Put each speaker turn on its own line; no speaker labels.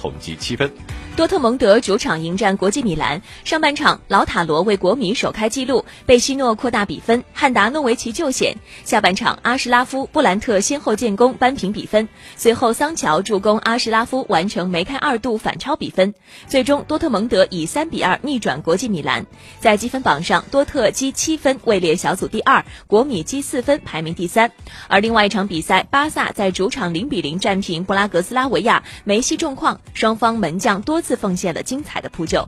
统计七分。
多特蒙德主场迎战国际米兰，上半场老塔罗为国米首开纪录，贝西诺扩大比分，汉达诺维奇救险。下半场阿什拉夫、布兰特先后建功扳平比分，随后桑乔助攻阿什拉夫完成梅开二度反超比分，最终多特蒙德以三比二逆转国际米兰。在积分榜上，多特积七分位列小组第二，国米积四分排名第三。而另外一场比赛，巴萨在主场零比零战平布拉格斯拉维亚，梅西重创，双方门将多次奉献了精彩的扑救。